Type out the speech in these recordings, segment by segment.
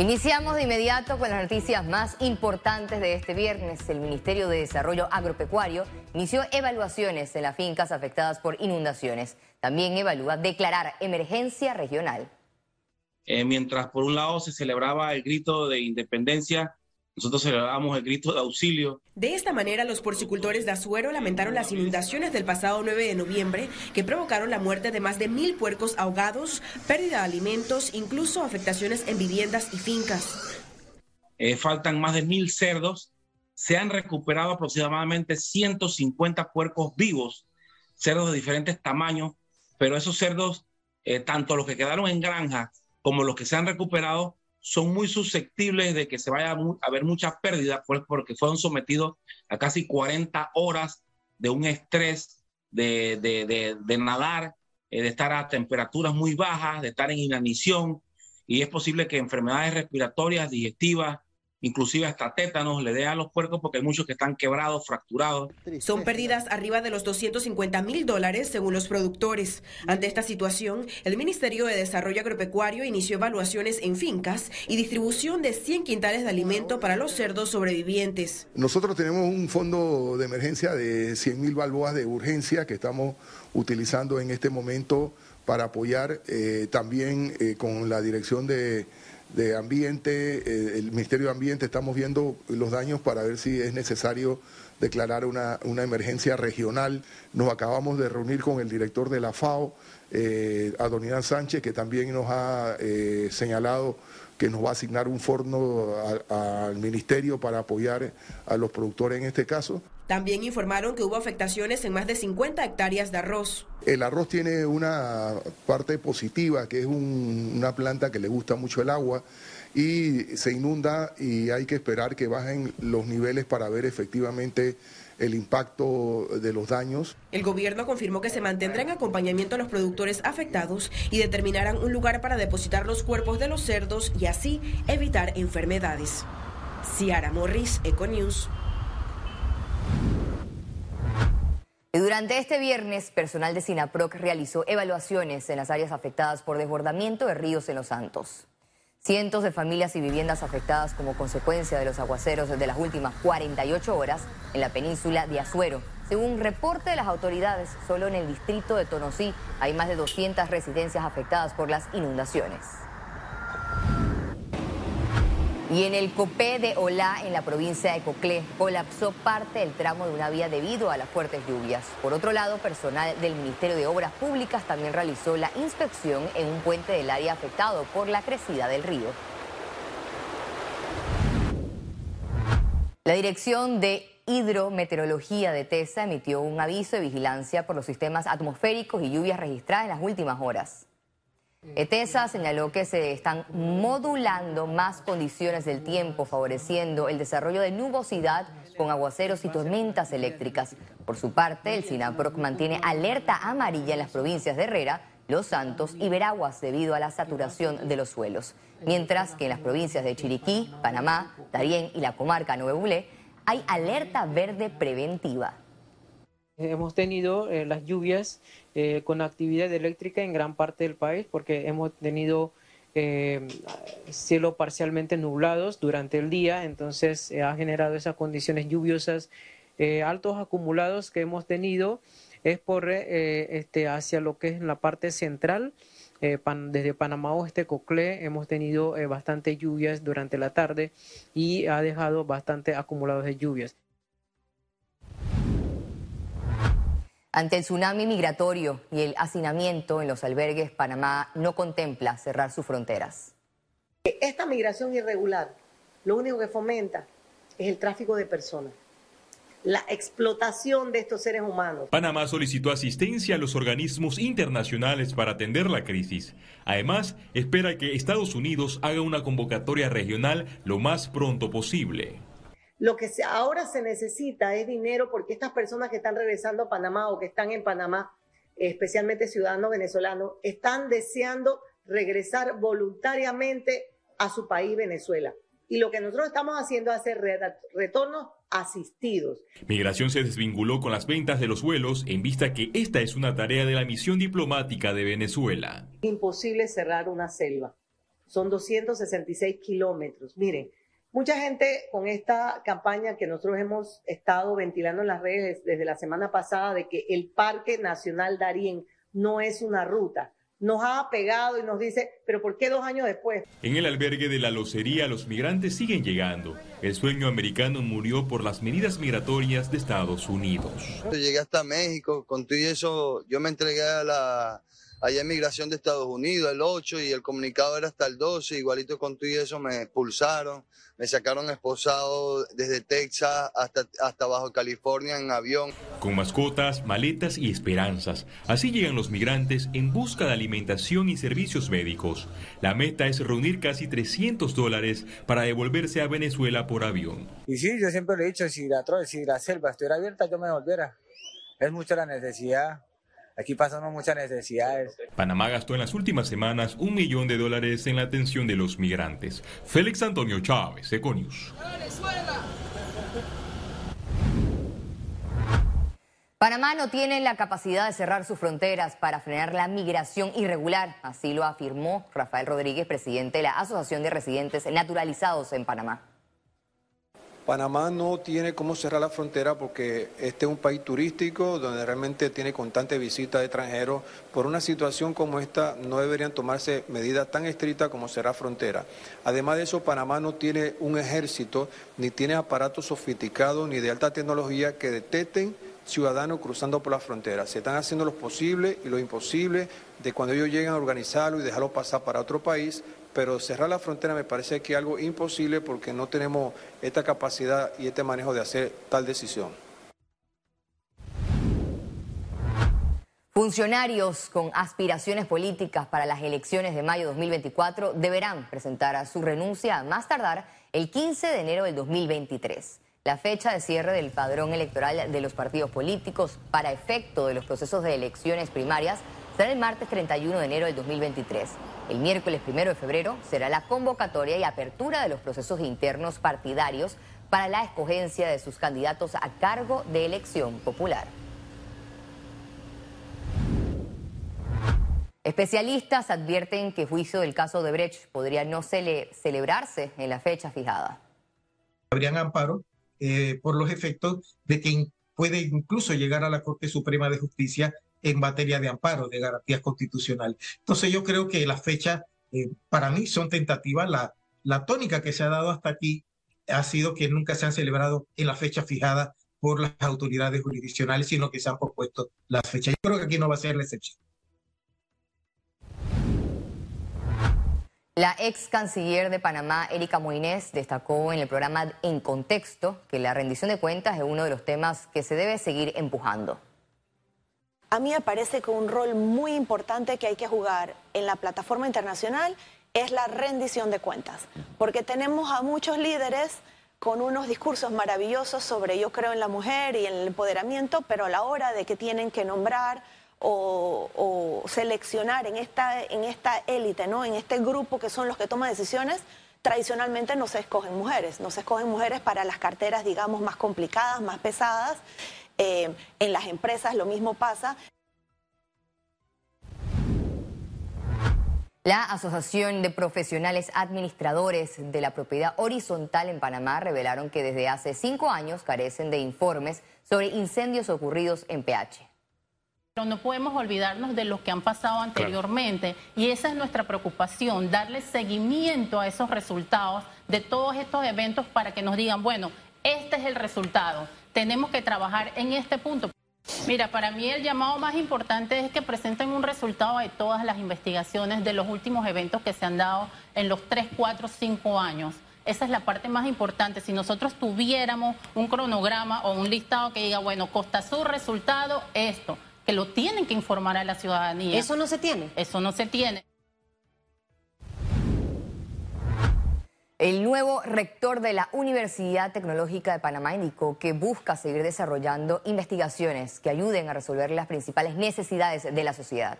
Iniciamos de inmediato con las noticias más importantes de este viernes. El Ministerio de Desarrollo Agropecuario inició evaluaciones en las fincas afectadas por inundaciones. También evalúa declarar emergencia regional. Eh, mientras por un lado se celebraba el grito de independencia, nosotros celebrábamos el grito de auxilio. De esta manera, los porcicultores de Azuero lamentaron las inundaciones del pasado 9 de noviembre que provocaron la muerte de más de mil puercos ahogados, pérdida de alimentos, incluso afectaciones en viviendas y fincas. Eh, faltan más de mil cerdos. Se han recuperado aproximadamente 150 puercos vivos, cerdos de diferentes tamaños, pero esos cerdos, eh, tanto los que quedaron en granja como los que se han recuperado, son muy susceptibles de que se vaya a haber muchas pérdidas pues, porque fueron sometidos a casi 40 horas de un estrés de, de, de, nadar, eh, de estar a temperaturas muy bajas, de estar en inanición y es posible que enfermedades respiratorias, digestivas, inclusive hasta tétanos le dé a los puercos porque hay muchos que están quebrados, fracturados. Son pérdidas arriba de los 250 mil dólares según los productores. Ante esta situación, el Ministerio de Desarrollo Agropecuario inició evaluaciones en fincas y distribución de 100 quintales de alimento para los cerdos sobrevivientes. Nosotros tenemos un fondo de emergencia de 100 mil balboas de urgencia que estamos utilizando en este momento para apoyar eh, también eh, con la dirección de de ambiente, eh, el Ministerio de Ambiente, estamos viendo los daños para ver si es necesario declarar una, emergencia regional. Nos acabamos de reunir con el director de la FAO, eh, Adonidad Sánchez, que también nos ha eh, señalado que nos va a asignar un forno al ministerio para apoyar a los productores en este caso. También informaron que hubo afectaciones en más de 50 hectáreas de arroz. El arroz tiene una parte positiva, que es una planta que le gusta mucho el agua y se inunda y hay que esperar que bajen los niveles para ver efectivamente el impacto de los daños. El gobierno confirmó que se mantendrá en acompañamiento a los productores afectados y determinarán un lugar para depositar los cuerpos de los cerdos y así evitar enfermedades. Ciara Morris, Econews. Durante este viernes, personal de SINAPROC realizó evaluaciones en las áreas afectadas por desbordamiento de ríos en Los Santos. Cientos de familias y viviendas afectadas como consecuencia de los aguaceros de las últimas 48 horas en la península de Azuero. Según reporte de las autoridades, solo en el distrito de Tonosí hay más de 200 residencias afectadas por las inundaciones. Y en el Copé de Olá, en la provincia de Coclé, colapsó parte del tramo de una vía debido a las fuertes lluvias. Por otro lado, personal del Ministerio de Obras Públicas también realizó la inspección en un puente del área afectado por la crecida del río. La Dirección de Hidrometeorología de TESA emitió un aviso de vigilancia por los sistemas atmosféricos y lluvias registradas en las últimas horas. ETESA señaló que se están modulando más condiciones del tiempo, favoreciendo el desarrollo de nubosidad con aguaceros y tormentas eléctricas. Por su parte, el SINAPROC mantiene alerta amarilla en las provincias de Herrera, Los Santos y Veraguas debido a la saturación de los suelos. Mientras que en las provincias de Chiriquí, Panamá, Darién y la comarca Nuevo Bulé hay alerta verde preventiva. Hemos tenido eh, las lluvias eh, con actividad eléctrica en gran parte del país porque hemos tenido eh, cielo parcialmente nublados durante el día, entonces ha generado esas condiciones lluviosas, altos acumulados que hemos tenido es por este, hacia lo que es la parte central. desde Panamá Oeste, Coclé, hemos tenido bastante lluvias durante la tarde y ha dejado bastante acumulados de lluvias. Ante el tsunami migratorio y el hacinamiento en los albergues, Panamá no contempla cerrar sus fronteras. Esta migración irregular lo único que fomenta es el tráfico de personas, la explotación de estos seres humanos. Panamá solicitó asistencia a los organismos internacionales para atender la crisis. Además, espera que Estados Unidos haga una convocatoria regional lo más pronto posible. Lo que ahora se necesita es dinero porque estas personas que están regresando a Panamá o que están en Panamá, especialmente ciudadanos venezolanos, están deseando regresar voluntariamente a su país, Venezuela. Y lo que nosotros estamos haciendo es hacer retornos asistidos. Migración se desvinculó con las ventas de los vuelos en vista que esta es una tarea de la misión diplomática de Venezuela. Imposible cerrar una selva son 266 kilómetros. Miren, mucha gente con esta campaña que nosotros hemos estado ventilando en las redes desde la semana pasada de que el Parque Nacional Darién no es una ruta nos ha pegado y nos dice, pero ¿por qué dos años después? En el albergue de la Locería los migrantes siguen llegando. El sueño americano murió por las medidas migratorias de Estados Unidos. Llegué hasta México, con todo eso yo me entregué a la allá en migración de Estados Unidos el 8 y el comunicado era hasta el 12, igualito con todo eso me expulsaron, me sacaron esposado desde Texas hasta, hasta Bajo California en avión. Con mascotas, maletas y esperanzas, así llegan los migrantes en busca de alimentación y servicios médicos. La meta es reunir casi 300 dólares para devolverse a Venezuela por avión. Y sí, yo siempre le he dicho, si la, si la selva estuviera abierta, yo me devolviera. Es mucha la necesidad Aquí pasamos muchas necesidades. Panamá gastó en las últimas semanas un millón de dólares en la atención de los migrantes. Félix Antonio Chávez, Econius. Panamá no tiene la capacidad de cerrar sus fronteras para frenar la migración irregular, así lo afirmó Rafael Rodríguez, presidente de la Asociación de Residentes Naturalizados en Panamá. Panamá no tiene cómo cerrar la frontera porque este es un país turístico donde realmente tiene constante visita de extranjeros. Por una situación como esta no deberían tomarse medidas tan estrictas como cerrar frontera. Además de eso, Panamá no tiene un ejército ni tiene aparatos sofisticados ni de alta tecnología que detecten ciudadanos cruzando por la frontera. Se están haciendo lo posible y lo imposible de cuando ellos llegan a organizarlo y dejarlo pasar para otro país pero cerrar la frontera me parece que es algo imposible porque no tenemos esta capacidad y este manejo de hacer tal decisión. Funcionarios con aspiraciones políticas para las elecciones de mayo 2024 deberán presentar su renuncia a más tardar el 15 de enero del 2023. La fecha de cierre del padrón electoral de los partidos políticos para efecto de los procesos de elecciones primarias será el martes 31 de enero del 2023. El miércoles 1 de febrero será la convocatoria y apertura de los procesos internos partidarios para la escogencia de sus candidatos a cargo de elección popular. Especialistas advierten que juicio del caso de Brecht podría no celebrarse en la fecha fijada. Habrían amparo eh, por los efectos de que puede incluso llegar a la Corte Suprema de Justicia en materia de amparo, de garantías constitucionales. Entonces yo creo que las fechas eh, para mí son tentativas. La, la tónica que se ha dado hasta aquí ha sido que nunca se han celebrado en la fecha fijada por las autoridades jurisdiccionales, sino que se han propuesto las fechas. Yo creo que aquí no va a ser la excepción. La ex canciller de Panamá, Erika Moines, destacó en el programa En Contexto que la rendición de cuentas es uno de los temas que se debe seguir empujando. A mí me parece que un rol muy importante que hay que jugar en la plataforma internacional es la rendición de cuentas, porque tenemos a muchos líderes con unos discursos maravillosos sobre yo creo en la mujer y en el empoderamiento, pero a la hora de que tienen que nombrar o, seleccionar en esta, en esta élite, ¿no? en este grupo que son los que toman decisiones, tradicionalmente no se escogen mujeres, no se escogen mujeres para las carteras, digamos, más complicadas, más pesadas. Eh, en las empresas lo mismo pasa. La Asociación de Profesionales Administradores de la Propiedad Horizontal en Panamá revelaron que desde hace cinco años carecen de informes sobre incendios ocurridos en PH. Pero no podemos olvidarnos de los que han pasado anteriormente y esa es nuestra preocupación, darle seguimiento a esos resultados de todos estos eventos para que nos digan, bueno, este es el resultado tenemos que trabajar en este punto. Mira, para mí el llamado más importante es que presenten un resultado de todas las investigaciones de los últimos eventos que se han dado en los 3, 4, 5 años. Esa es la parte más importante. Si nosotros tuviéramos un cronograma o un listado que diga, bueno, Costa Sur, resultado, esto, que lo tienen que informar a la ciudadanía. ¿Eso no se tiene? Eso no se tiene. El nuevo rector de la Universidad Tecnológica de Panamá indicó que busca seguir desarrollando investigaciones que ayuden a resolver las principales necesidades de la sociedad.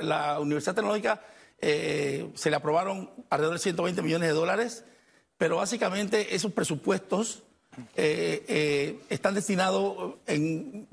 La Universidad Tecnológica eh, se le aprobaron alrededor de 120 millones de dólares, pero básicamente esos presupuestos eh, eh, están destinados en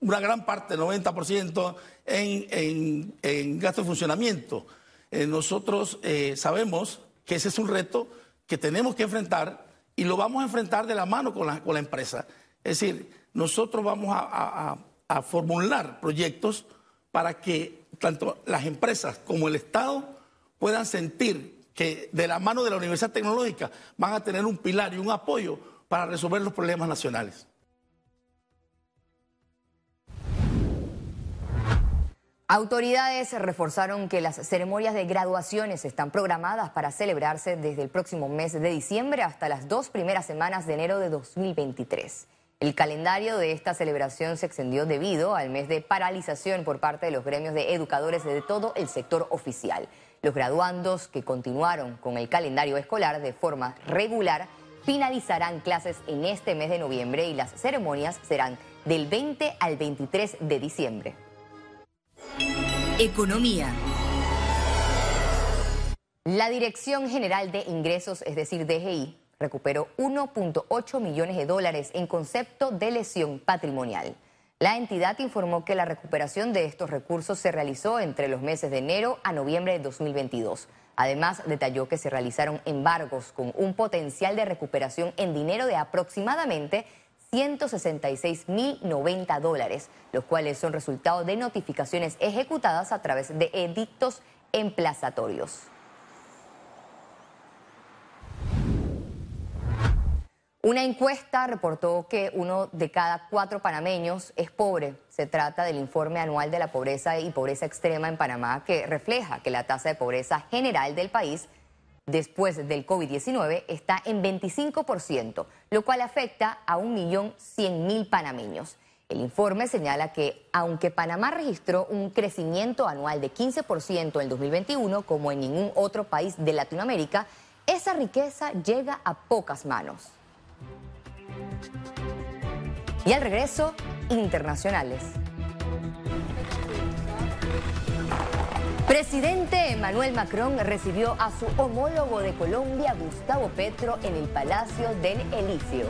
una gran parte, 90%, en, en, en gasto de funcionamiento. eh, nosotros eh, sabemos que ese es un reto que tenemos que enfrentar y lo vamos a enfrentar de la mano con la, con la empresa. Es decir, nosotros vamos a, a formular proyectos para que tanto las empresas como el Estado puedan sentir que de la mano de la Universidad Tecnológica van a tener un pilar y un apoyo para resolver los problemas nacionales. Autoridades reforzaron que las ceremonias de graduaciones están programadas para celebrarse desde el próximo mes de diciembre hasta las dos primeras semanas de enero de 2023. El calendario de esta celebración se extendió debido al mes de paralización por parte de los gremios de educadores de todo el sector oficial. Los graduandos que continuaron con el calendario escolar de forma regular finalizarán clases en este mes de noviembre y las ceremonias serán del 20 al 23 de diciembre. Economía. La Dirección General de Ingresos, es decir, DGI, recuperó 1.8 millones de dólares en concepto de lesión patrimonial. La entidad informó que la recuperación de estos recursos se realizó entre los meses de enero a noviembre de 2022. Además, detalló que se realizaron embargos con un potencial de recuperación en dinero de aproximadamente 166.090 dólares, los cuales son resultado de notificaciones ejecutadas a través de edictos emplazatorios. Una encuesta reportó que uno de cada cuatro panameños es pobre. Se trata del informe anual de la pobreza y pobreza extrema en Panamá que refleja que la tasa de pobreza general del país después del COVID-19 está en 25%, lo cual afecta a 1.100.000 panameños. El informe señala que aunque Panamá registró un crecimiento anual de 15% en 2021, como en ningún otro país de Latinoamérica, esa riqueza llega a pocas manos. Y al regreso, internacionales. Presidente Emmanuel Macron recibió a su homólogo de Colombia, Gustavo Petro, en el Palacio del Elíseo.